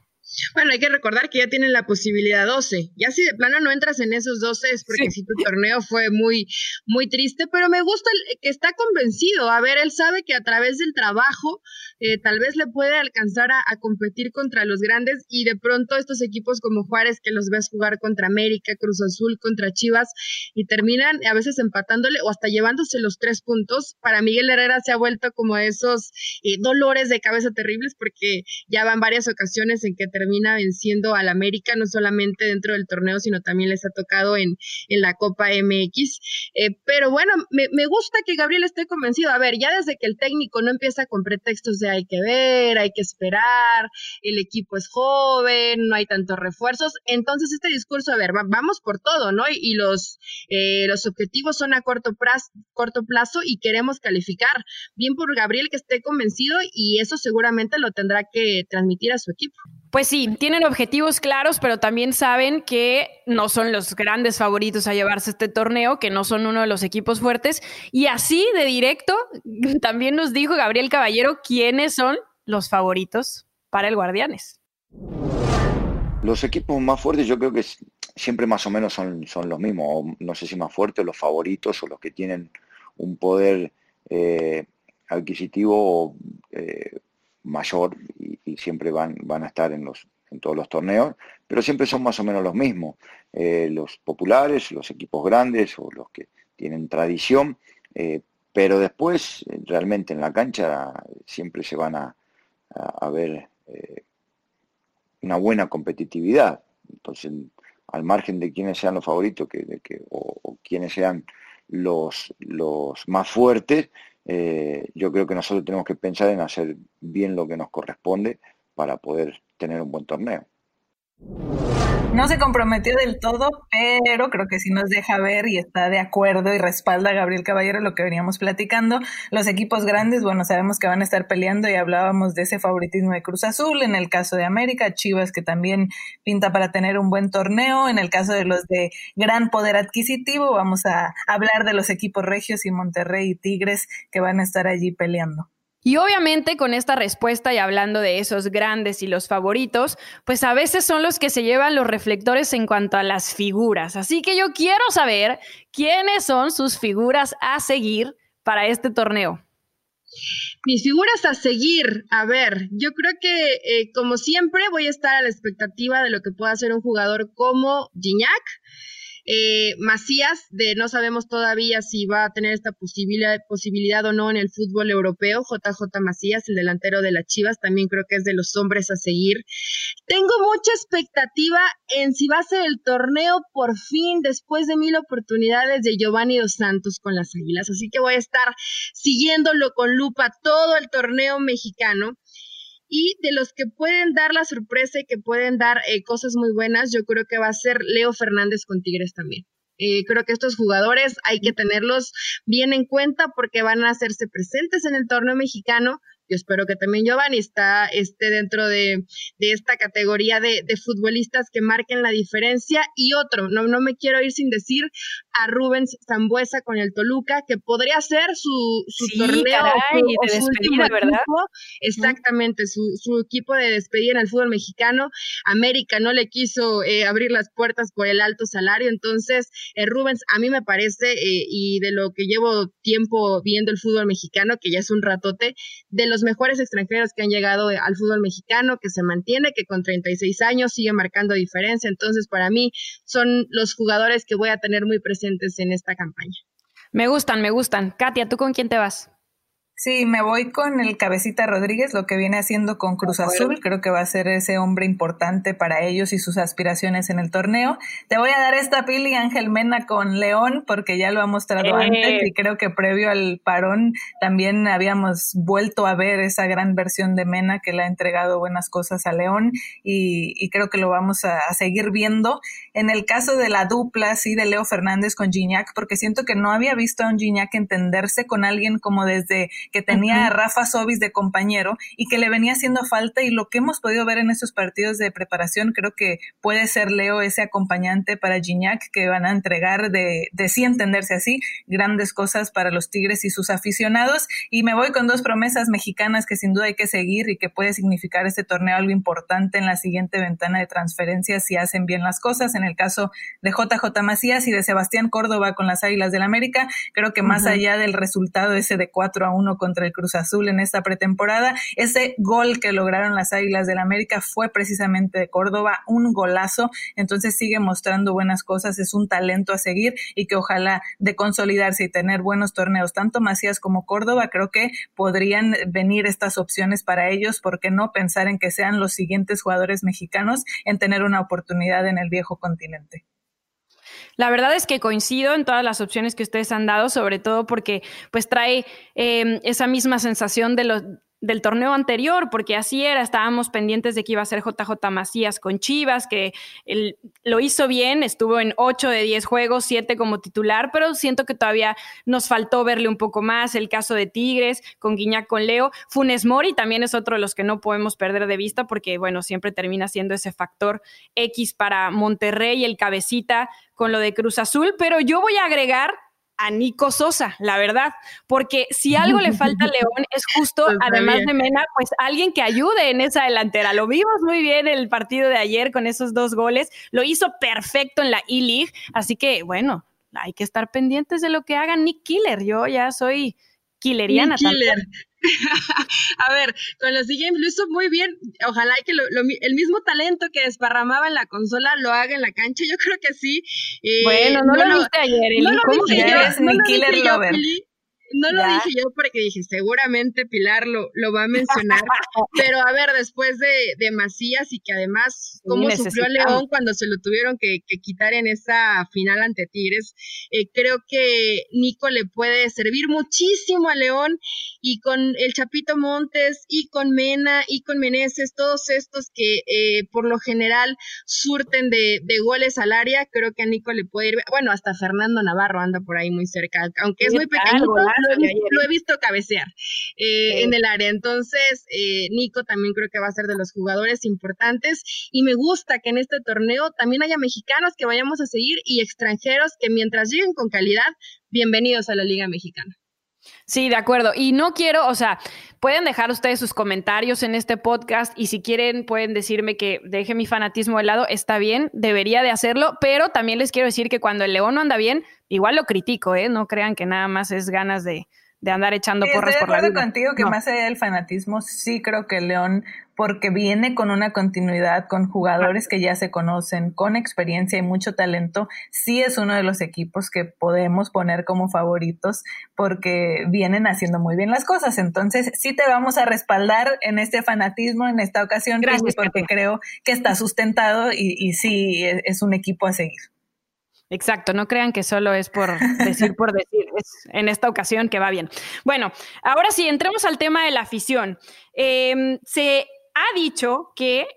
S2: Bueno, hay que recordar que ya tienen la posibilidad 12. Ya si de plano no entras en esos 12 es porque si tu torneo fue muy, muy triste, pero me gusta el, que está convencido. A ver, él sabe que a través del trabajo eh, tal vez le puede alcanzar a, competir contra los grandes y de pronto estos equipos como Juárez que los ves jugar contra América, Cruz Azul, contra Chivas y terminan a veces empatándole o hasta llevándose los tres puntos. Para Miguel Herrera se ha vuelto como esos eh, dolores de cabeza terribles porque ya van varias ocasiones en que termina venciendo al América, no solamente dentro del torneo, sino también les ha tocado en, en la Copa MX. Eh, pero bueno, me, gusta que Gabriel esté convencido. A ver, ya desde que el técnico no empieza con pretextos de hay que ver, hay que esperar, el equipo es joven, no hay tantos refuerzos. Entonces, este discurso, a ver, vamos por todo, ¿no? Y, los, eh, los objetivos son a corto plazo, corto plazo y queremos calificar. Bien por Gabriel que esté convencido y eso seguramente lo tendrá que transmitir a su equipo.
S1: Pues sí, tienen objetivos claros, pero también saben que no son los grandes favoritos a llevarse este torneo, que no son uno de los equipos fuertes. Y así de directo, también nos dijo Gabriel Caballero quiénes son los favoritos para el Guardianes.
S4: Los equipos más fuertes yo creo que siempre más o menos son, son los mismos, no sé si más fuertes, los favoritos o los que tienen un poder eh, adquisitivo eh, mayor y, siempre van, van a estar en los, en todos los torneos, pero siempre son más o menos los mismos. Eh, los populares, los equipos grandes o los que tienen tradición, eh, pero después realmente en la cancha siempre se van a, ver una buena competitividad. Entonces, al margen de quiénes sean los favoritos que, o, o, quiénes sean los, los más fuertes, eh, yo creo que nosotros tenemos que pensar en hacer bien lo que nos corresponde para poder tener un buen torneo.
S3: No se comprometió del todo, pero creo que sí nos deja ver y está de acuerdo y respalda a Gabriel Caballero lo que veníamos platicando. Los equipos grandes, bueno, sabemos que van a estar peleando y hablábamos de ese favoritismo de Cruz Azul, en el caso de América, Chivas que también pinta para tener un buen torneo, en el caso de los de gran poder adquisitivo, vamos a hablar de los equipos regios y Monterrey y Tigres que van a estar allí peleando.
S1: Y obviamente con esta respuesta y hablando de esos grandes y los favoritos, pues a veces son los que se llevan los reflectores en cuanto a las figuras. Así que yo quiero saber quiénes son sus figuras a seguir para este torneo.
S2: Mis figuras a seguir, a ver, yo creo que eh, como siempre voy a estar a la expectativa de lo que pueda hacer un jugador como Gignac eh, Macías, de no sabemos todavía si va a tener esta posibilidad, posibilidad o no en el fútbol europeo. JJ Macías, el delantero de las Chivas, también creo que es de los hombres a seguir. Tengo mucha expectativa en si va a ser el torneo por fin después de mil oportunidades de Giovanni Dos Santos con las Águilas. Así que voy a estar siguiéndolo con lupa todo el torneo mexicano y de los que pueden dar la sorpresa y que pueden dar eh, cosas muy buenas, yo creo que va a ser Leo Fernández con Tigres también. Eh, creo que estos jugadores hay que tenerlos bien en cuenta porque van a hacerse presentes en el torneo mexicano, yo espero que también Giovanni está, esté dentro de, esta categoría de, futbolistas que marquen la diferencia. Y otro, no, no me quiero ir sin decir a Rubens Zambuesa con el Toluca, que podría ser su, su torneo
S1: de despedida, ¿verdad?
S2: Exactamente, su, su, equipo de despedida en el fútbol mexicano. América no le quiso eh, abrir las puertas por el alto salario, entonces eh, Rubens a mí me parece, eh, y de lo que llevo tiempo viendo el fútbol mexicano, que ya es un ratote, de los los mejores extranjeros que han llegado al fútbol mexicano, que se mantiene, que con 36 años sigue marcando diferencia. Entonces, para mí, son los jugadores que voy a tener muy presentes en esta campaña.
S1: Me gustan, me gustan. Katia, ¿tú con quién te vas?
S3: Sí, me voy con el Cabecita Rodríguez, lo que viene haciendo con Cruz Azul. Creo que va a ser ese hombre importante para ellos y sus aspiraciones en el torneo. Te voy a dar esta pili Ángel Mena con León, porque ya lo ha mostrado eh. antes y creo que previo al parón también habíamos vuelto a ver esa gran versión de Mena que le ha entregado buenas cosas a León y, creo que lo vamos a, seguir viendo. En el caso de la dupla, sí, de Leo Fernández con Gignac, porque siento que no había visto a un Gignac entenderse con alguien como desde que tenía a Rafa Sobis de compañero y que le venía haciendo falta y lo que hemos podido ver en estos partidos de preparación creo que puede ser Leo ese acompañante para Gignac que van a entregar de, de sí entenderse así grandes cosas para los Tigres y sus aficionados. Y me voy con dos promesas mexicanas que sin duda hay que seguir y que puede significar este torneo algo importante en la siguiente ventana de transferencias si hacen bien las cosas. En el caso de JJ Macías y de Sebastián Córdoba con las Águilas del América creo que más allá del resultado ese de 4 a 1 contra el Cruz Azul en esta pretemporada. Ese gol que lograron las Águilas del América fue precisamente de Córdoba, un golazo. Entonces sigue mostrando buenas cosas, es un talento a seguir y que ojalá de consolidarse y tener buenos torneos, tanto Macías como Córdoba, creo que podrían venir estas opciones para ellos, porque no pensar en que sean los siguientes jugadores mexicanos en tener una oportunidad en el viejo continente.
S1: La verdad es que coincido en todas las opciones que ustedes han dado, sobre todo porque pues trae eh, esa misma sensación de los del torneo anterior, porque así era, estábamos pendientes de que iba a ser JJ Macías con Chivas, que él lo hizo bien, estuvo en 8 de 10 juegos, 7 como titular, pero siento que todavía nos faltó verle un poco más, el caso de Tigres, con Guiñac, con Leo, Funes Mori también es otro de los que no podemos perder de vista, porque bueno, siempre termina siendo ese factor X para Monterrey, el cabecita con lo de Cruz Azul, pero yo voy a agregar a Nico Sosa, la verdad, porque si algo le falta a León es justo, pues, además de Mena, pues alguien que ayude en esa delantera. Lo vimos muy bien el partido de ayer con esos dos goles, lo hizo perfecto en la E-League, así que bueno, hay que estar pendientes de lo que haga Nick Killer. Yo ya soy killeriana.
S2: Killer. a ver, con los DJs lo hizo muy bien. Ojalá que el mismo talento que desparramaba en la consola lo haga en la cancha. Yo creo que sí.
S1: Eh, bueno, no, lo, viste ayer,
S2: No lo dije yo, no lo dije yo, no lo dije yo porque dije, seguramente Pilar lo, lo va a mencionar, pero a ver, después de, de Macías y que además, cómo sufrió León cuando se lo tuvieron que, quitar en esa final ante Tigres, eh, creo que Nico le puede servir muchísimo a León y con el Chapito Montes y con Mena y con Meneses, todos estos que eh, por lo general surten de, de, goles al área, creo que a Nico le puede ir, bueno, hasta Fernando Navarro anda por ahí muy cerca, aunque es muy pequeño lo, he visto cabecear eh, en el área. Entonces, eh, Nico también creo que va a ser de los jugadores importantes y me gusta que en este torneo también haya mexicanos que vayamos a seguir y extranjeros que mientras lleguen con calidad, bienvenidos a la Liga Mexicana.
S1: Sí, de acuerdo. Y no quiero, o sea, pueden dejar ustedes sus comentarios en este podcast y si quieren pueden decirme que deje mi fanatismo de lado, está bien, debería de hacerlo, pero también les quiero decir que cuando el León no anda bien, igual lo critico, ¿eh? No crean que nada más es ganas de, de andar echando porras por la vida.
S3: contigo que más allá del fanatismo, sí creo que León, porque viene con una continuidad, con jugadores que ya se conocen, con experiencia y mucho talento, sí es uno de los equipos que podemos poner como favoritos porque vienen haciendo muy bien las cosas. Entonces, sí te vamos a respaldar en este fanatismo en esta ocasión, Gracias, porque creo que está sustentado y, y sí es un equipo a seguir.
S1: Exacto, no crean que solo es por decir por decir, es en esta ocasión que va bien. Bueno, ahora sí, entremos al tema de la afición. Em, se ha dicho que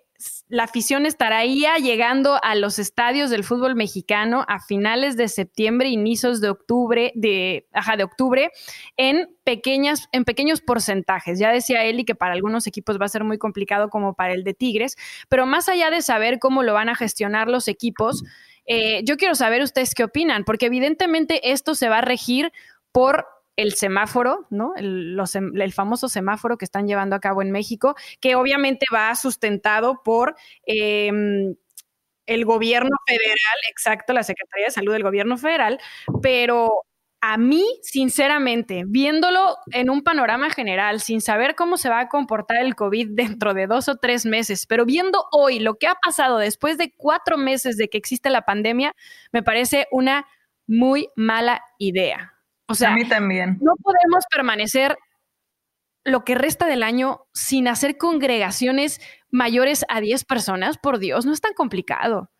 S1: la afición estará ya llegando a los estadios del fútbol mexicano a finales de septiembre, inicios de octubre, de, ajá, de octubre, en pequeñas, en pequeños porcentajes. Ya decía Eli que para algunos equipos va a ser muy complicado como para el de Tigres, pero más allá de saber cómo lo van a gestionar los equipos, eh, yo quiero saber ustedes qué opinan, porque evidentemente esto se va a regir por el semáforo, ¿no? El, famoso semáforo que están llevando a cabo en México, que obviamente va sustentado por em, el gobierno federal, exacto, la Secretaría de Salud del gobierno federal, pero a mí, sinceramente, viéndolo en un panorama general, sin saber cómo se va a comportar el COVID dentro de dos o tres meses, pero viendo hoy lo que ha pasado después de cuatro meses de que existe la pandemia, me parece una muy mala idea. O sea,
S3: a mí también.
S1: No podemos permanecer lo que resta del año sin hacer congregaciones mayores a 10 personas, por Dios, no es tan complicado.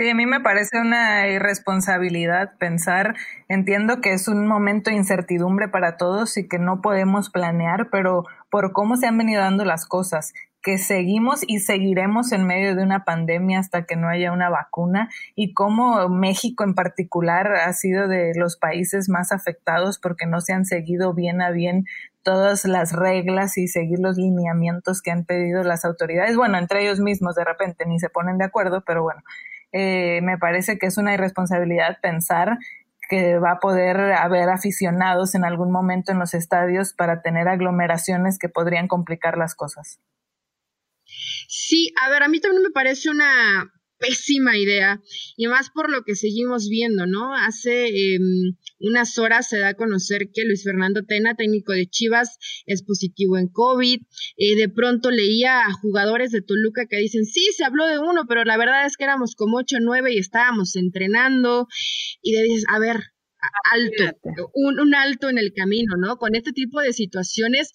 S3: Sí, a mí me parece una irresponsabilidad pensar, entiendo que es un momento de incertidumbre para todos y que no podemos planear, pero por cómo se han venido dando las cosas, que seguimos y seguiremos en medio de una pandemia hasta que no haya una vacuna y cómo México en particular ha sido de los países más afectados porque no se han seguido bien a bien todas las reglas y seguir los lineamientos que han pedido las autoridades. Bueno, entre ellos mismos de repente ni se ponen de acuerdo, pero bueno, eh, me parece que es una irresponsabilidad pensar que va a poder haber aficionados en algún momento en los estadios para tener aglomeraciones que podrían complicar las cosas.
S2: Sí, a ver, a mí también me parece una pésima idea y más por lo que seguimos viendo, ¿no? Hace em, unas horas se da a conocer que Luis Fernando Tena, técnico de Chivas, es positivo en COVID. Eh, de pronto leía a jugadores de Toluca que dicen, sí, se habló de uno, pero la verdad es que éramos como ocho o nueve y estábamos entrenando y le dices, a ver, alto, un, un, alto en el camino, ¿no? Con este tipo de situaciones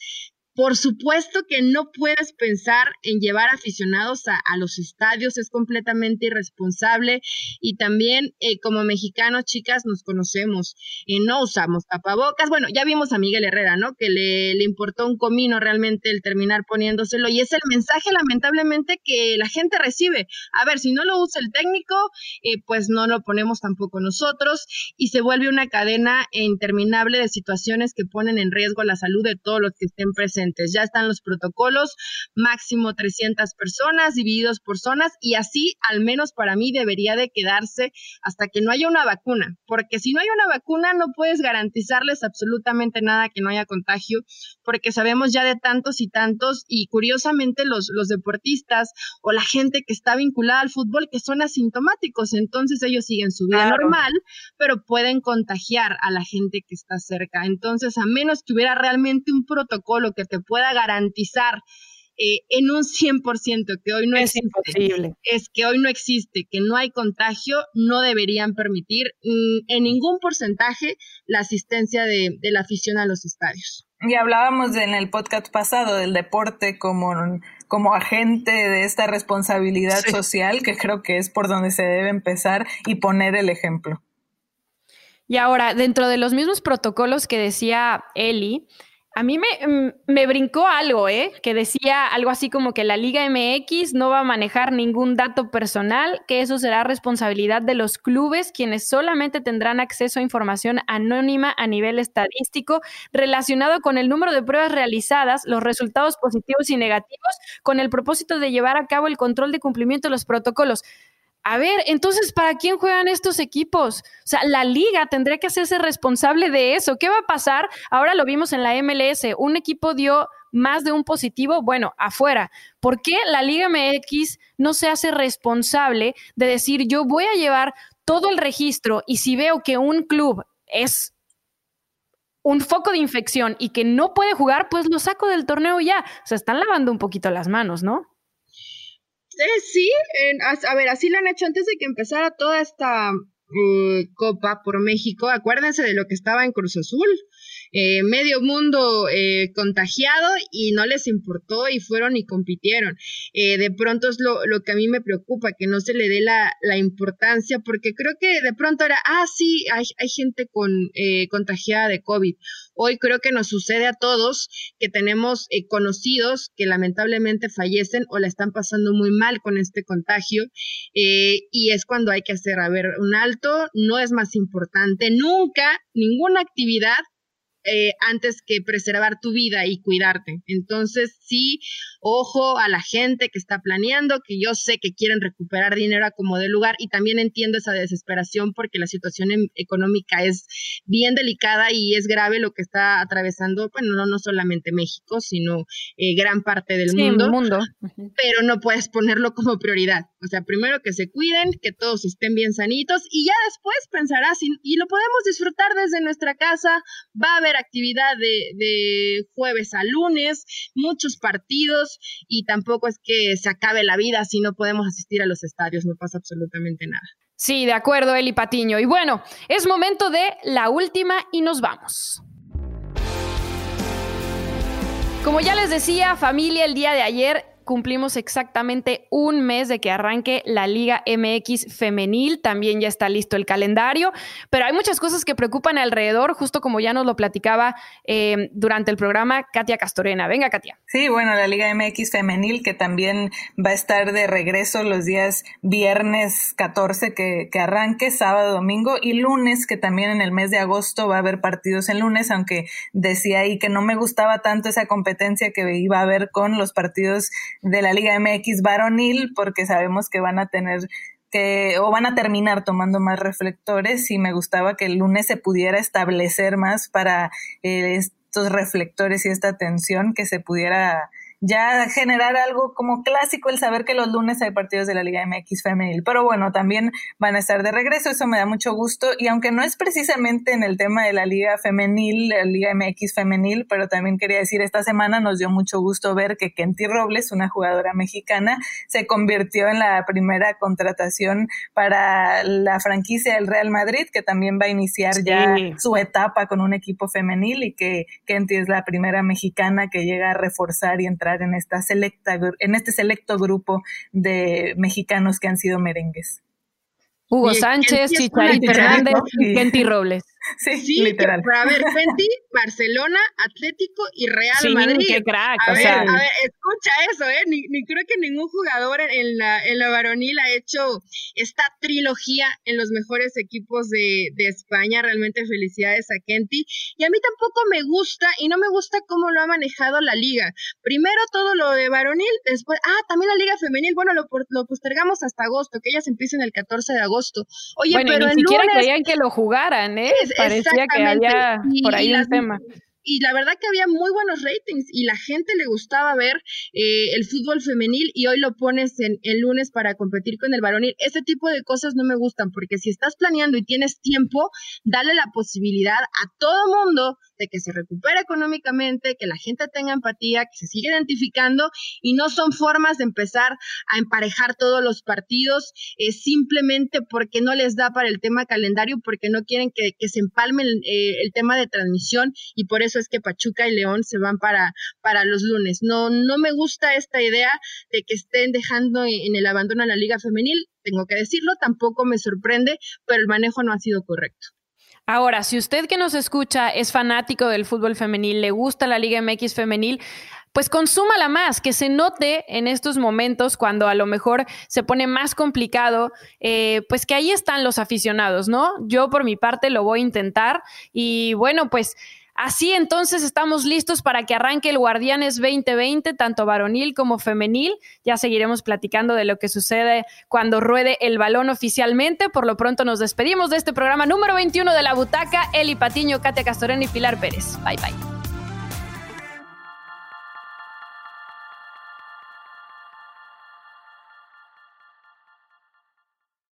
S2: por supuesto que no puedes pensar en llevar aficionados a, los estadios, es completamente irresponsable y también eh, como mexicanos, chicas, nos conocemos y no usamos tapabocas. Bueno, ya vimos a Miguel Herrera, ¿no? Que le, le importó un comino realmente el terminar poniéndoselo y es el mensaje lamentablemente que la gente recibe. A ver, si no lo usa el técnico, eh, pues no lo ponemos tampoco nosotros y se vuelve una cadena interminable de situaciones que ponen en riesgo la salud de todos los que estén presentes presentes. Ya están los protocolos, máximo 300 personas divididos por zonas y así al menos para mí debería de quedarse hasta que no haya una vacuna, porque si no hay una vacuna no puedes garantizarles absolutamente nada que no haya contagio, porque sabemos ya de tantos y tantos y curiosamente los, los deportistas o la gente que está vinculada al fútbol que son asintomáticos, entonces ellos siguen su vida normal, pero pueden contagiar a la gente que está cerca. Entonces, a menos que hubiera realmente un protocolo que te pueda garantizar eh, en un 100% que hoy no
S1: es imposible.
S2: es que hoy no existe, que no hay contagio, no deberían permitir mm, en ningún porcentaje la asistencia de, la afición a los estadios.
S3: Y hablábamos en el podcast pasado del deporte como, como agente de esta responsabilidad social, que creo que es por donde se debe empezar y poner el ejemplo.
S1: Y ahora, dentro de los mismos protocolos que decía Eli, a mí mm, me, brincó algo, ¿eh? Que decía algo así como que la Liga MX no va a manejar ningún dato personal, que eso será responsabilidad de los clubes, quienes solamente tendrán acceso a información anónima a nivel estadístico relacionado con el número de pruebas realizadas, los resultados positivos y negativos, con el propósito de llevar a cabo el control de cumplimiento de los protocolos. A ver, entonces, ¿para quién juegan estos equipos? O sea, la liga tendría que hacerse responsable de eso. ¿Qué va a pasar? Ahora lo vimos en la MLS. Un equipo dio más de un positivo, bueno, afuera. ¿Por qué la Liga MX no se hace responsable de decir, yo voy a llevar todo el registro y si veo que un club es un foco de infección y que no puede jugar, pues lo saco del torneo ya. Se están lavando un poquito las manos, ¿no?
S2: Eh, sí, a, ver, así lo han hecho antes de que empezara toda esta eh, Copa por México. Acuérdense de lo que estaba en Cruz Azul. Eh, medio mundo eh, contagiado y no les importó y fueron y compitieron. Eh, de pronto es lo, lo, que a mí me preocupa, que no se le dé la, la importancia, porque creo que de pronto era, ah, sí, hay, hay gente con, contagiada de COVID. Hoy creo que nos sucede a todos que tenemos conocidos que lamentablemente fallecen o la están pasando muy mal con este contagio y es cuando hay que hacer, a ver, un alto, no es más importante nunca, ninguna actividad eh, antes que preservar tu vida y cuidarte. Entonces, sí, ojo a la gente que está planeando, que yo sé que quieren recuperar dinero a como de lugar y también entiendo esa desesperación porque la situación em, económica es bien delicada y es grave lo que está atravesando, bueno, no, no solamente México, sino eh, gran parte del mundo,
S1: mundo.
S2: pero no puedes ponerlo como prioridad. O sea, primero que se cuiden, que todos estén bien sanitos y ya después pensarás y, lo podemos disfrutar desde nuestra casa, va a haber actividad de, jueves a lunes, muchos partidos y tampoco es que se acabe la vida si no podemos asistir a los estadios, no pasa absolutamente nada.
S1: Sí, de acuerdo, Eli Patiño. Y bueno, es momento de la última y nos vamos. Como ya les decía, familia, el día de ayer cumplimos exactamente un mes de que arranque la Liga MX femenil, también ya está listo el calendario, pero hay muchas cosas que preocupan alrededor, justo como ya nos lo platicaba eh, durante el programa Katia Castorena. Venga, Katia.
S3: Sí, bueno, la Liga MX femenil que también va a estar de regreso los días viernes 14 que, que arranque, sábado, domingo y lunes, que también en el mes de agosto va a haber partidos en lunes, aunque decía ahí que no me gustaba tanto esa competencia que iba a haber con los partidos de la Liga MX varonil, porque sabemos que van a tener que, o van a terminar tomando más reflectores y me gustaba que el lunes se pudiera establecer más para eh, estos reflectores y esta atención que se pudiera ya generar algo como clásico el saber que los lunes hay partidos de la Liga MX femenil. Pero bueno, también van a estar de regreso, eso me da mucho gusto. Y aunque no es precisamente en el tema de la Liga femenil, la Liga MX femenil, pero también quería decir, esta semana nos dio mucho gusto ver que Kenty Robles, una jugadora mexicana, se convirtió en la primera contratación para la franquicia del Real Madrid, que también va a iniciar ya su etapa con un equipo femenil y que Kenty es la primera mexicana que llega a reforzar y entrar en, esta selecta, en este selecto grupo de mexicanos que han sido merengues.
S1: Hugo Sánchez, Chicharito Fernández y Kenty Robles.
S2: Sí, literal. Pero a ver, Fenty, Barcelona, Atlético y Real
S1: sí,
S2: Madrid.
S1: qué crack.
S2: A, ver, a ver, escucha eso, ¿eh? Ni, ni, creo que ningún jugador en la, en la varonil ha hecho esta trilogía en los mejores equipos de, de España. Realmente felicidades a Kenty. Y a mí tampoco me gusta, y no me gusta cómo lo ha manejado la liga. Primero todo lo de varonil, después, ah, también la liga femenil, bueno, lo, lo postergamos hasta agosto, que ellas empiecen el 14 de agosto. Oye,
S1: bueno,
S2: pero
S1: ni
S2: el
S1: siquiera
S2: lunes,
S1: querían que lo jugaran, ¿eh? Parecía que había por ahí un tema
S2: y la verdad que había muy buenos ratings y la gente le gustaba ver eh, el fútbol femenil y hoy lo pones en el lunes para competir con el varonil. Ese tipo de cosas no me gustan porque si estás planeando y tienes tiempo, dale la posibilidad a todo mundo de que se recupere económicamente, que la gente tenga empatía, que se siga identificando y no son formas de empezar a emparejar todos los partidos eh, simplemente porque no les da para el tema calendario, porque no quieren que, se empalme eh, el, tema de transmisión y por es que Pachuca y León se van para, para los lunes. No, no me gusta esta idea de que estén dejando en el abandono a la liga femenil, tengo que decirlo, tampoco me sorprende, pero el manejo no ha sido correcto.
S1: Ahora, si usted que nos escucha es fanático del fútbol femenil, le gusta la Liga MX femenil, pues consúmala más, que se note en estos momentos cuando a lo mejor se pone más complicado, eh, pues que ahí están los aficionados, ¿no? Yo por mi parte lo voy a intentar y bueno, pues Así entonces estamos listos para que arranque el Guardianes 2020, tanto varonil como femenil. Ya seguiremos platicando de lo que sucede cuando ruede el balón oficialmente. Por lo pronto nos despedimos de este programa número 21 de La Butaca. Eli Patiño, Katia Castorena y Pilar Pérez. Bye bye.